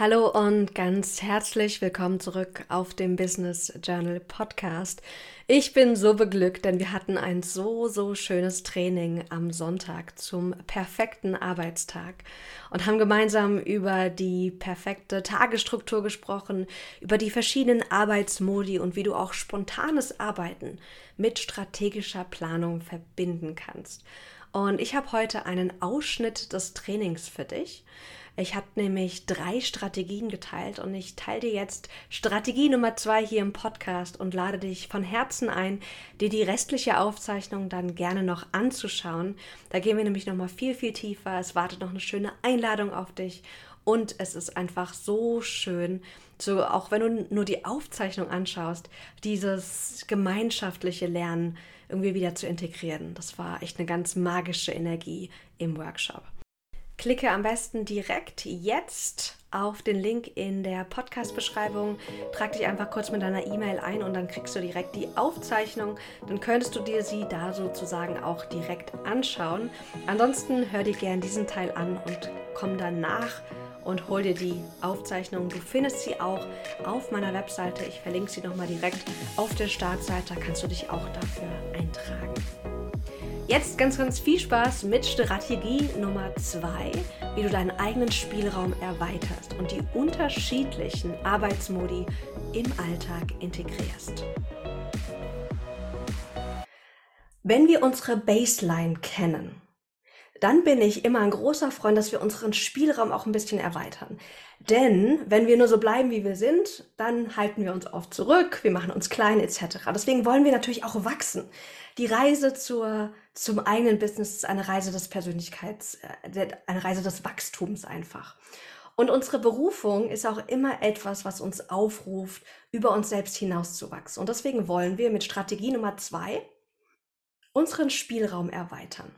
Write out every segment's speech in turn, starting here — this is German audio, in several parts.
Hallo und ganz herzlich willkommen zurück auf dem Business Journal Podcast. Ich bin so beglückt, denn wir hatten ein so, so schönes Training am Sonntag zum perfekten Arbeitstag und haben gemeinsam über die perfekte Tagesstruktur gesprochen, über die verschiedenen Arbeitsmodi und wie du auch spontanes Arbeiten mit strategischer Planung verbinden kannst. Und ich habe heute einen Ausschnitt des Trainings für dich. Ich habe nämlich drei Strategien geteilt und ich teile dir jetzt Strategie Nummer zwei hier im Podcast und lade dich von Herzen ein, dir die restliche Aufzeichnung dann gerne noch anzuschauen. Da gehen wir nämlich noch mal viel, viel tiefer. Es wartet noch eine schöne Einladung auf dich und es ist einfach so schön, so auch wenn du nur die Aufzeichnung anschaust, dieses gemeinschaftliche Lernen irgendwie wieder zu integrieren. Das war echt eine ganz magische Energie im Workshop. Klicke am besten direkt jetzt auf den Link in der Podcast-Beschreibung. Trag dich einfach kurz mit deiner E-Mail ein und dann kriegst du direkt die Aufzeichnung. Dann könntest du dir sie da sozusagen auch direkt anschauen. Ansonsten hör dir gerne diesen Teil an und komm danach und hol dir die Aufzeichnung. Du findest sie auch auf meiner Webseite. Ich verlinke sie nochmal direkt auf der Startseite. Da kannst du dich auch dafür eintragen. Jetzt ganz, ganz viel Spaß mit Strategie Nummer zwei, wie du deinen eigenen Spielraum erweiterst und die unterschiedlichen Arbeitsmodi im Alltag integrierst. Wenn wir unsere Baseline kennen, dann bin ich immer ein großer Freund, dass wir unseren Spielraum auch ein bisschen erweitern. Denn wenn wir nur so bleiben, wie wir sind, dann halten wir uns oft zurück, wir machen uns klein etc. Deswegen wollen wir natürlich auch wachsen. Die Reise zur, zum eigenen Business ist eine Reise des Persönlichkeits, äh, eine Reise des Wachstums einfach. Und unsere Berufung ist auch immer etwas, was uns aufruft, über uns selbst hinauszuwachsen. Und deswegen wollen wir mit Strategie Nummer zwei unseren Spielraum erweitern.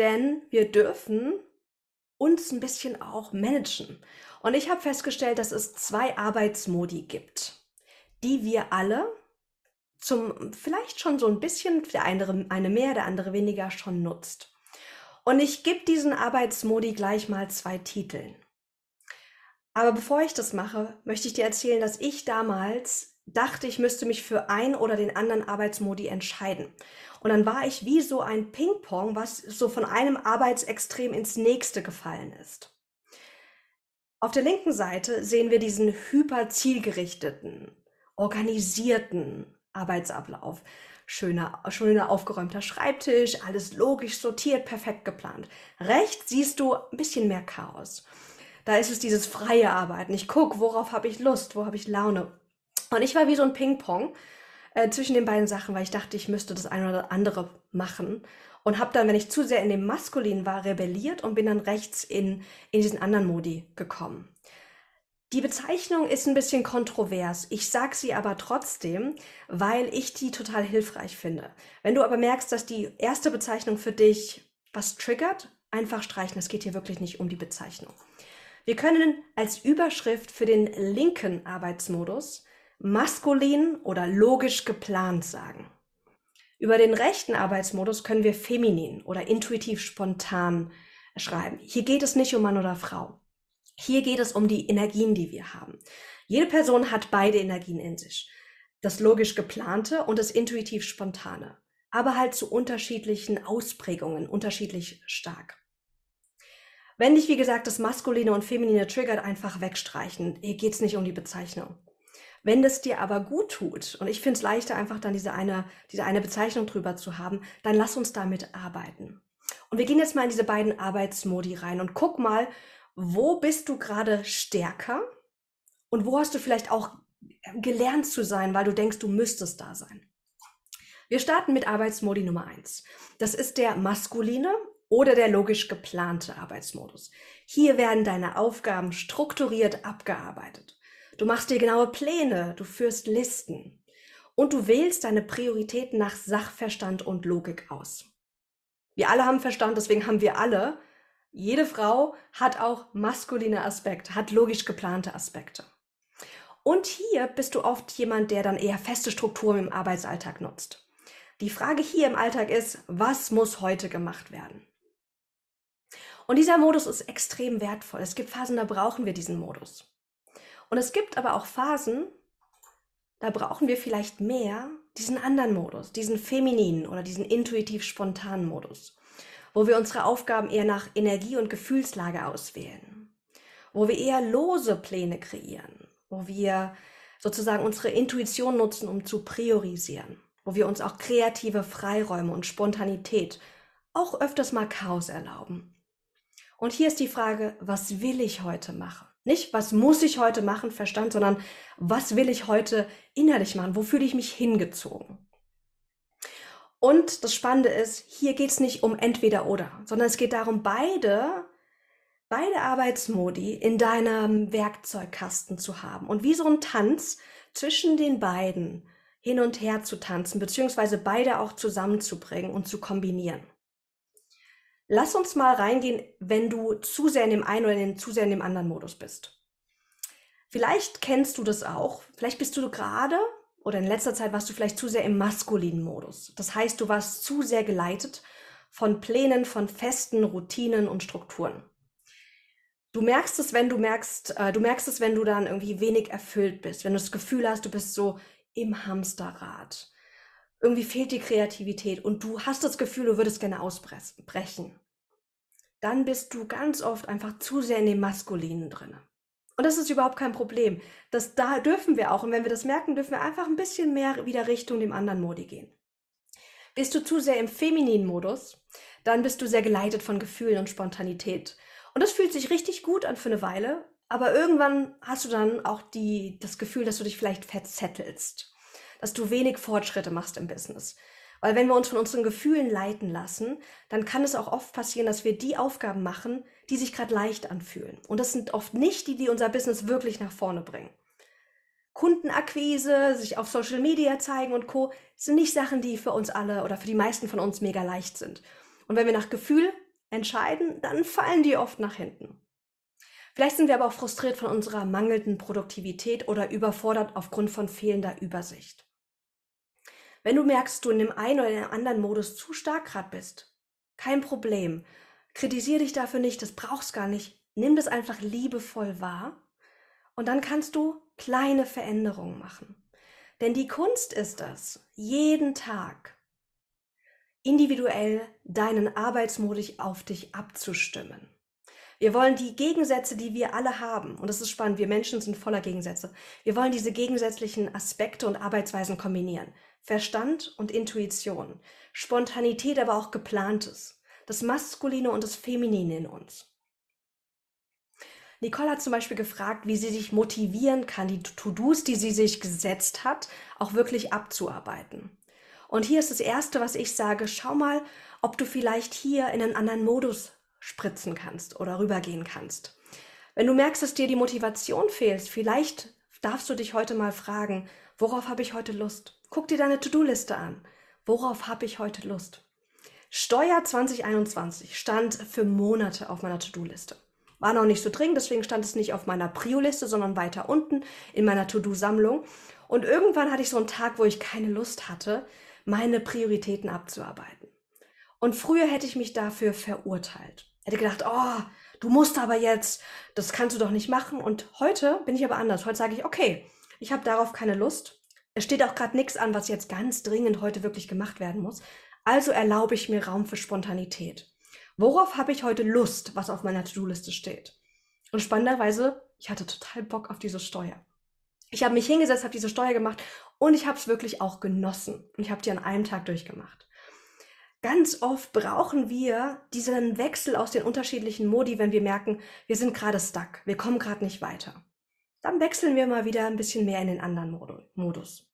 Denn wir dürfen uns ein bisschen auch managen. Und ich habe festgestellt, dass es zwei Arbeitsmodi gibt, die wir alle zum vielleicht schon so ein bisschen, der eine, eine mehr, der andere weniger schon nutzt. Und ich gebe diesen Arbeitsmodi gleich mal zwei Titeln. Aber bevor ich das mache, möchte ich dir erzählen, dass ich damals dachte, ich müsste mich für ein oder den anderen Arbeitsmodi entscheiden. Und dann war ich wie so ein Ping-Pong, was so von einem Arbeitsextrem ins nächste gefallen ist. Auf der linken Seite sehen wir diesen hyper zielgerichteten, organisierten Arbeitsablauf. Schöner, schöner aufgeräumter Schreibtisch, alles logisch sortiert, perfekt geplant. Rechts siehst du ein bisschen mehr Chaos. Da ist es dieses freie Arbeiten. Ich gucke, worauf habe ich Lust, wo habe ich Laune. Und ich war wie so ein Ping-Pong äh, zwischen den beiden Sachen, weil ich dachte, ich müsste das eine oder andere machen. Und habe dann, wenn ich zu sehr in dem Maskulin war, rebelliert und bin dann rechts in, in diesen anderen Modi gekommen. Die Bezeichnung ist ein bisschen kontrovers. Ich sage sie aber trotzdem, weil ich die total hilfreich finde. Wenn du aber merkst, dass die erste Bezeichnung für dich was triggert, einfach streichen. Es geht hier wirklich nicht um die Bezeichnung. Wir können als Überschrift für den linken Arbeitsmodus maskulin oder logisch geplant sagen. Über den rechten Arbeitsmodus können wir feminin oder intuitiv spontan schreiben. Hier geht es nicht um Mann oder Frau. Hier geht es um die Energien, die wir haben. Jede Person hat beide Energien in sich. Das logisch geplante und das intuitiv spontane. Aber halt zu unterschiedlichen Ausprägungen, unterschiedlich stark. Wenn dich, wie gesagt, das Maskuline und Feminine triggert, einfach wegstreichen. Hier geht es nicht um die Bezeichnung. Wenn das dir aber gut tut, und ich finde es leichter, einfach dann diese eine, diese eine Bezeichnung drüber zu haben, dann lass uns damit arbeiten. Und wir gehen jetzt mal in diese beiden Arbeitsmodi rein und guck mal, wo bist du gerade stärker und wo hast du vielleicht auch gelernt zu sein, weil du denkst, du müsstest da sein. Wir starten mit Arbeitsmodi Nummer eins. Das ist der maskuline oder der logisch geplante Arbeitsmodus. Hier werden deine Aufgaben strukturiert abgearbeitet. Du machst dir genaue Pläne, du führst Listen und du wählst deine Prioritäten nach Sachverstand und Logik aus. Wir alle haben Verstand, deswegen haben wir alle, jede Frau hat auch maskuline Aspekte, hat logisch geplante Aspekte. Und hier bist du oft jemand, der dann eher feste Strukturen im Arbeitsalltag nutzt. Die Frage hier im Alltag ist, was muss heute gemacht werden? Und dieser Modus ist extrem wertvoll. Es gibt Phasen, da brauchen wir diesen Modus. Und es gibt aber auch Phasen, da brauchen wir vielleicht mehr diesen anderen Modus, diesen femininen oder diesen intuitiv spontanen Modus, wo wir unsere Aufgaben eher nach Energie und Gefühlslage auswählen, wo wir eher lose Pläne kreieren, wo wir sozusagen unsere Intuition nutzen, um zu priorisieren, wo wir uns auch kreative Freiräume und Spontanität, auch öfters mal Chaos erlauben. Und hier ist die Frage, was will ich heute machen? Nicht, was muss ich heute machen, Verstand, sondern was will ich heute innerlich machen? Wo fühle ich mich hingezogen? Und das Spannende ist, hier geht es nicht um entweder oder, sondern es geht darum, beide, beide Arbeitsmodi in deinem Werkzeugkasten zu haben und wie so ein Tanz zwischen den beiden hin und her zu tanzen, beziehungsweise beide auch zusammenzubringen und zu kombinieren. Lass uns mal reingehen, wenn du zu sehr in dem einen oder in zu sehr in dem anderen Modus bist. Vielleicht kennst du das auch. Vielleicht bist du gerade oder in letzter Zeit warst du vielleicht zu sehr im maskulinen Modus. Das heißt, du warst zu sehr geleitet von Plänen, von festen Routinen und Strukturen. Du merkst es, wenn du merkst, äh, du merkst es, wenn du dann irgendwie wenig erfüllt bist, wenn du das Gefühl hast, du bist so im Hamsterrad. Irgendwie fehlt die Kreativität und du hast das Gefühl, du würdest gerne ausbrechen dann bist du ganz oft einfach zu sehr in dem Maskulinen drin. Und das ist überhaupt kein Problem. Das da dürfen wir auch. Und wenn wir das merken, dürfen wir einfach ein bisschen mehr wieder Richtung dem anderen Modi gehen. Bist du zu sehr im femininen Modus, dann bist du sehr geleitet von Gefühlen und Spontanität. Und das fühlt sich richtig gut an für eine Weile, aber irgendwann hast du dann auch die, das Gefühl, dass du dich vielleicht verzettelst, dass du wenig Fortschritte machst im Business, weil wenn wir uns von unseren Gefühlen leiten lassen, dann kann es auch oft passieren, dass wir die Aufgaben machen, die sich gerade leicht anfühlen. Und das sind oft nicht die, die unser Business wirklich nach vorne bringen. Kundenakquise, sich auf Social Media zeigen und Co. sind nicht Sachen, die für uns alle oder für die meisten von uns mega leicht sind. Und wenn wir nach Gefühl entscheiden, dann fallen die oft nach hinten. Vielleicht sind wir aber auch frustriert von unserer mangelnden Produktivität oder überfordert aufgrund von fehlender Übersicht. Wenn du merkst, du in dem einen oder anderen Modus zu stark gerade bist, kein Problem. Kritisiere dich dafür nicht, das brauchst gar nicht. Nimm das einfach liebevoll wahr und dann kannst du kleine Veränderungen machen. Denn die Kunst ist es, jeden Tag individuell deinen Arbeitsmodus auf dich abzustimmen. Wir wollen die Gegensätze, die wir alle haben, und das ist spannend, wir Menschen sind voller Gegensätze, wir wollen diese gegensätzlichen Aspekte und Arbeitsweisen kombinieren. Verstand und Intuition, Spontanität, aber auch geplantes, das Maskuline und das Feminine in uns. Nicole hat zum Beispiel gefragt, wie sie sich motivieren kann, die To-Dos, die sie sich gesetzt hat, auch wirklich abzuarbeiten. Und hier ist das Erste, was ich sage, schau mal, ob du vielleicht hier in einen anderen Modus spritzen kannst oder rübergehen kannst. Wenn du merkst, dass dir die Motivation fehlt, vielleicht darfst du dich heute mal fragen, worauf habe ich heute Lust? Guck dir deine To-Do-Liste an. Worauf habe ich heute Lust? Steuer 2021 stand für Monate auf meiner To-Do-Liste. War noch nicht so dringend, deswegen stand es nicht auf meiner Prio-Liste, sondern weiter unten in meiner To-Do-Sammlung. Und irgendwann hatte ich so einen Tag, wo ich keine Lust hatte, meine Prioritäten abzuarbeiten. Und früher hätte ich mich dafür verurteilt. Hätte gedacht, oh, du musst aber jetzt, das kannst du doch nicht machen. Und heute bin ich aber anders. Heute sage ich, okay, ich habe darauf keine Lust es steht auch gerade nichts an, was jetzt ganz dringend heute wirklich gemacht werden muss. Also erlaube ich mir Raum für Spontanität. Worauf habe ich heute Lust, was auf meiner To-Do-Liste steht? Und spannenderweise, ich hatte total Bock auf diese Steuer. Ich habe mich hingesetzt, habe diese Steuer gemacht und ich habe es wirklich auch genossen. Und ich habe die an einem Tag durchgemacht. Ganz oft brauchen wir diesen Wechsel aus den unterschiedlichen Modi, wenn wir merken, wir sind gerade stuck, wir kommen gerade nicht weiter dann wechseln wir mal wieder ein bisschen mehr in den anderen Modus.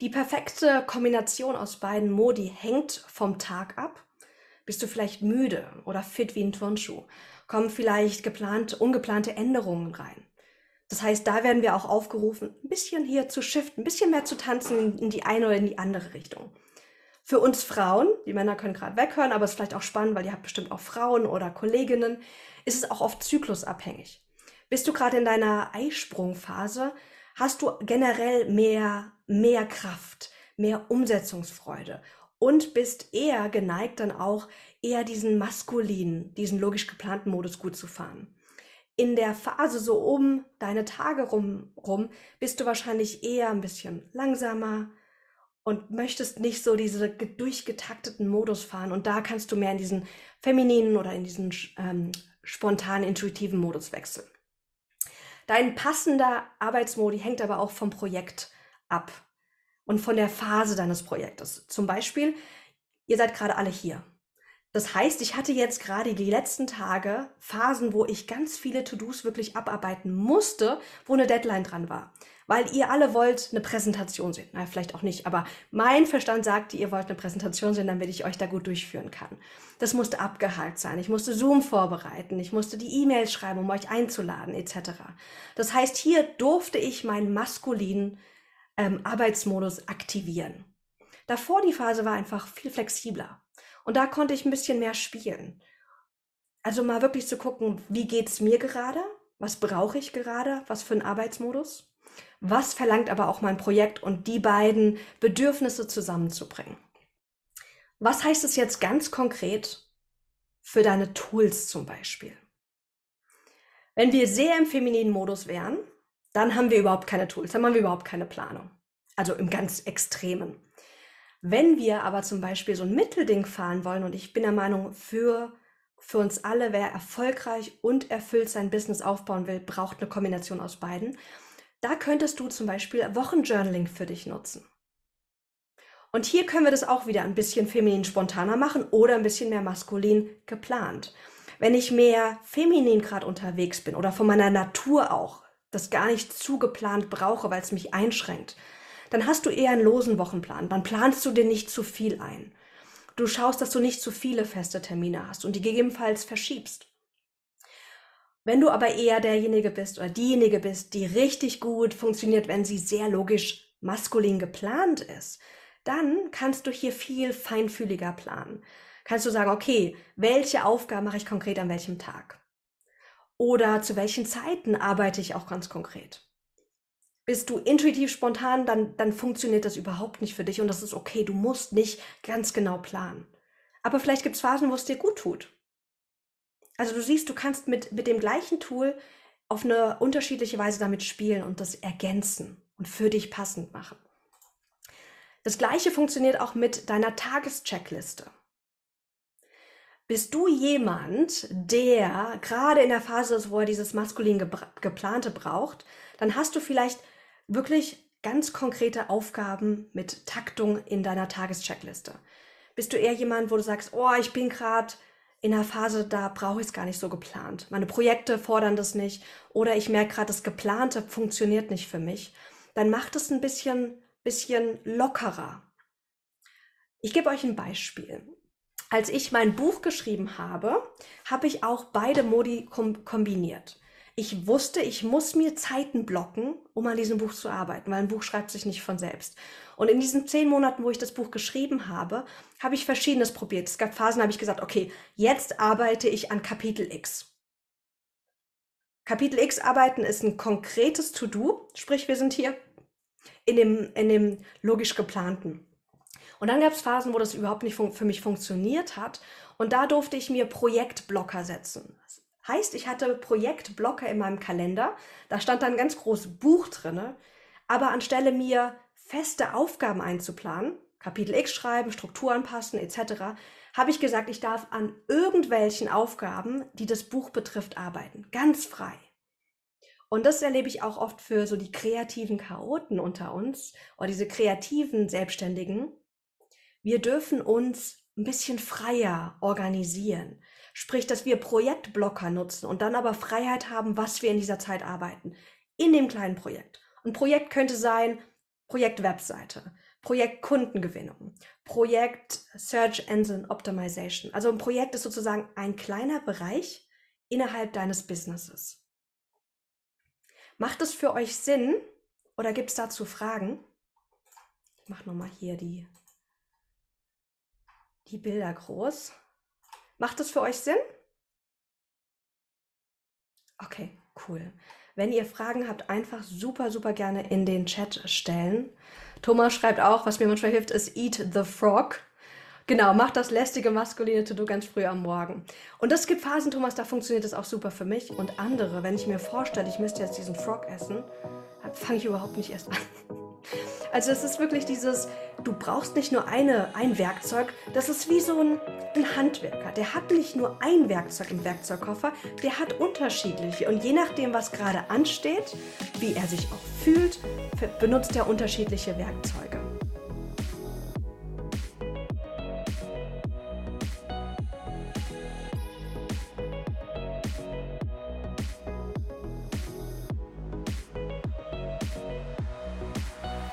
Die perfekte Kombination aus beiden Modi hängt vom Tag ab. Bist du vielleicht müde oder fit wie ein Turnschuh? Kommen vielleicht geplant, ungeplante Änderungen rein? Das heißt, da werden wir auch aufgerufen, ein bisschen hier zu shiften, ein bisschen mehr zu tanzen in die eine oder in die andere Richtung. Für uns Frauen, die Männer können gerade weghören, aber es ist vielleicht auch spannend, weil ihr habt bestimmt auch Frauen oder Kolleginnen, ist es auch oft zyklusabhängig. Bist du gerade in deiner Eisprungphase? Hast du generell mehr, mehr Kraft, mehr Umsetzungsfreude? und bist eher geneigt dann auch eher diesen maskulinen, diesen logisch geplanten Modus gut zu fahren. In der Phase so um deine Tage rum, rum bist du wahrscheinlich eher ein bisschen langsamer und möchtest nicht so diese durchgetakteten Modus fahren. Und da kannst du mehr in diesen femininen oder in diesen ähm, spontan intuitiven Modus wechseln. Dein passender Arbeitsmodi hängt aber auch vom Projekt ab und von der Phase deines Projektes. Zum Beispiel, ihr seid gerade alle hier. Das heißt, ich hatte jetzt gerade die letzten Tage Phasen, wo ich ganz viele To-Dos wirklich abarbeiten musste, wo eine Deadline dran war. Weil ihr alle wollt eine Präsentation sehen. Na, vielleicht auch nicht, aber mein Verstand sagte, ihr wollt eine Präsentation sehen, damit ich euch da gut durchführen kann. Das musste abgehakt sein. Ich musste Zoom vorbereiten. Ich musste die E-Mails schreiben, um euch einzuladen, etc. Das heißt, hier durfte ich meinen maskulinen ähm, Arbeitsmodus aktivieren. Davor die Phase war einfach viel flexibler. Und da konnte ich ein bisschen mehr spielen. Also mal wirklich zu gucken, wie geht's mir gerade? Was brauche ich gerade? Was für ein Arbeitsmodus? Was verlangt aber auch mein Projekt und die beiden Bedürfnisse zusammenzubringen? Was heißt es jetzt ganz konkret für deine Tools zum Beispiel? Wenn wir sehr im femininen Modus wären, dann haben wir überhaupt keine Tools, dann haben wir überhaupt keine Planung. Also im ganz Extremen. Wenn wir aber zum Beispiel so ein Mittelding fahren wollen, und ich bin der Meinung, für, für uns alle, wer erfolgreich und erfüllt sein Business aufbauen will, braucht eine Kombination aus beiden. Da könntest du zum Beispiel Wochenjournaling für dich nutzen. Und hier können wir das auch wieder ein bisschen feminin spontaner machen oder ein bisschen mehr maskulin geplant. Wenn ich mehr feminin gerade unterwegs bin oder von meiner Natur auch das gar nicht zu geplant brauche, weil es mich einschränkt, dann hast du eher einen losen Wochenplan. Dann planst du dir nicht zu viel ein. Du schaust, dass du nicht zu viele feste Termine hast und die gegebenenfalls verschiebst. Wenn du aber eher derjenige bist oder diejenige bist, die richtig gut funktioniert, wenn sie sehr logisch maskulin geplant ist, dann kannst du hier viel feinfühliger planen. Kannst du sagen, okay, welche Aufgaben mache ich konkret an welchem Tag? Oder zu welchen Zeiten arbeite ich auch ganz konkret? Bist du intuitiv spontan, dann, dann funktioniert das überhaupt nicht für dich und das ist okay. Du musst nicht ganz genau planen. Aber vielleicht gibt es Phasen, wo es dir gut tut. Also du siehst, du kannst mit, mit dem gleichen Tool auf eine unterschiedliche Weise damit spielen und das ergänzen und für dich passend machen. Das gleiche funktioniert auch mit deiner Tagescheckliste. Bist du jemand, der gerade in der Phase ist, wo er dieses maskulin geplante braucht, dann hast du vielleicht wirklich ganz konkrete Aufgaben mit Taktung in deiner Tagescheckliste. Bist du eher jemand, wo du sagst, oh, ich bin gerade in einer Phase, da brauche ich es gar nicht so geplant. Meine Projekte fordern das nicht oder ich merke gerade, das Geplante funktioniert nicht für mich. Dann macht es ein bisschen, bisschen lockerer. Ich gebe euch ein Beispiel. Als ich mein Buch geschrieben habe, habe ich auch beide Modi kombiniert ich wusste, ich muss mir Zeiten blocken, um an diesem Buch zu arbeiten, weil ein Buch schreibt sich nicht von selbst. Und in diesen zehn Monaten, wo ich das Buch geschrieben habe, habe ich Verschiedenes probiert. Es gab Phasen, habe ich gesagt, okay, jetzt arbeite ich an Kapitel X. Kapitel X arbeiten ist ein konkretes To-Do, sprich, wir sind hier in dem, in dem logisch geplanten. Und dann gab es Phasen, wo das überhaupt nicht für mich funktioniert hat. Und da durfte ich mir Projektblocker setzen. Heißt, ich hatte Projektblocker in meinem Kalender. Da stand dann ein ganz großes Buch drinne. Aber anstelle mir feste Aufgaben einzuplanen, Kapitel X schreiben, Struktur anpassen etc., habe ich gesagt, ich darf an irgendwelchen Aufgaben, die das Buch betrifft, arbeiten. Ganz frei. Und das erlebe ich auch oft für so die kreativen Chaoten unter uns oder diese kreativen Selbstständigen. Wir dürfen uns ein bisschen freier organisieren. Sprich, dass wir Projektblocker nutzen und dann aber Freiheit haben, was wir in dieser Zeit arbeiten. In dem kleinen Projekt. Ein Projekt könnte sein Projekt Webseite, Projekt Kundengewinnung, Projekt Search Engine Optimization. Also ein Projekt ist sozusagen ein kleiner Bereich innerhalb deines Businesses. Macht es für euch Sinn oder gibt es dazu Fragen? Ich mache nochmal hier die, die Bilder groß. Macht das für euch Sinn? Okay, cool. Wenn ihr Fragen habt, einfach super, super gerne in den Chat stellen. Thomas schreibt auch, was mir manchmal hilft, ist Eat the Frog. Genau, mach das lästige maskuline To-Do ganz früh am Morgen. Und es gibt Phasen, Thomas, da funktioniert das auch super für mich. Und andere, wenn ich mir vorstelle, ich müsste jetzt diesen Frog essen, fange ich überhaupt nicht erst an. Also es ist wirklich dieses, du brauchst nicht nur eine, ein Werkzeug, das ist wie so ein, ein Handwerker. Der hat nicht nur ein Werkzeug im Werkzeugkoffer, der hat unterschiedliche. Und je nachdem, was gerade ansteht, wie er sich auch fühlt, benutzt er unterschiedliche Werkzeuge.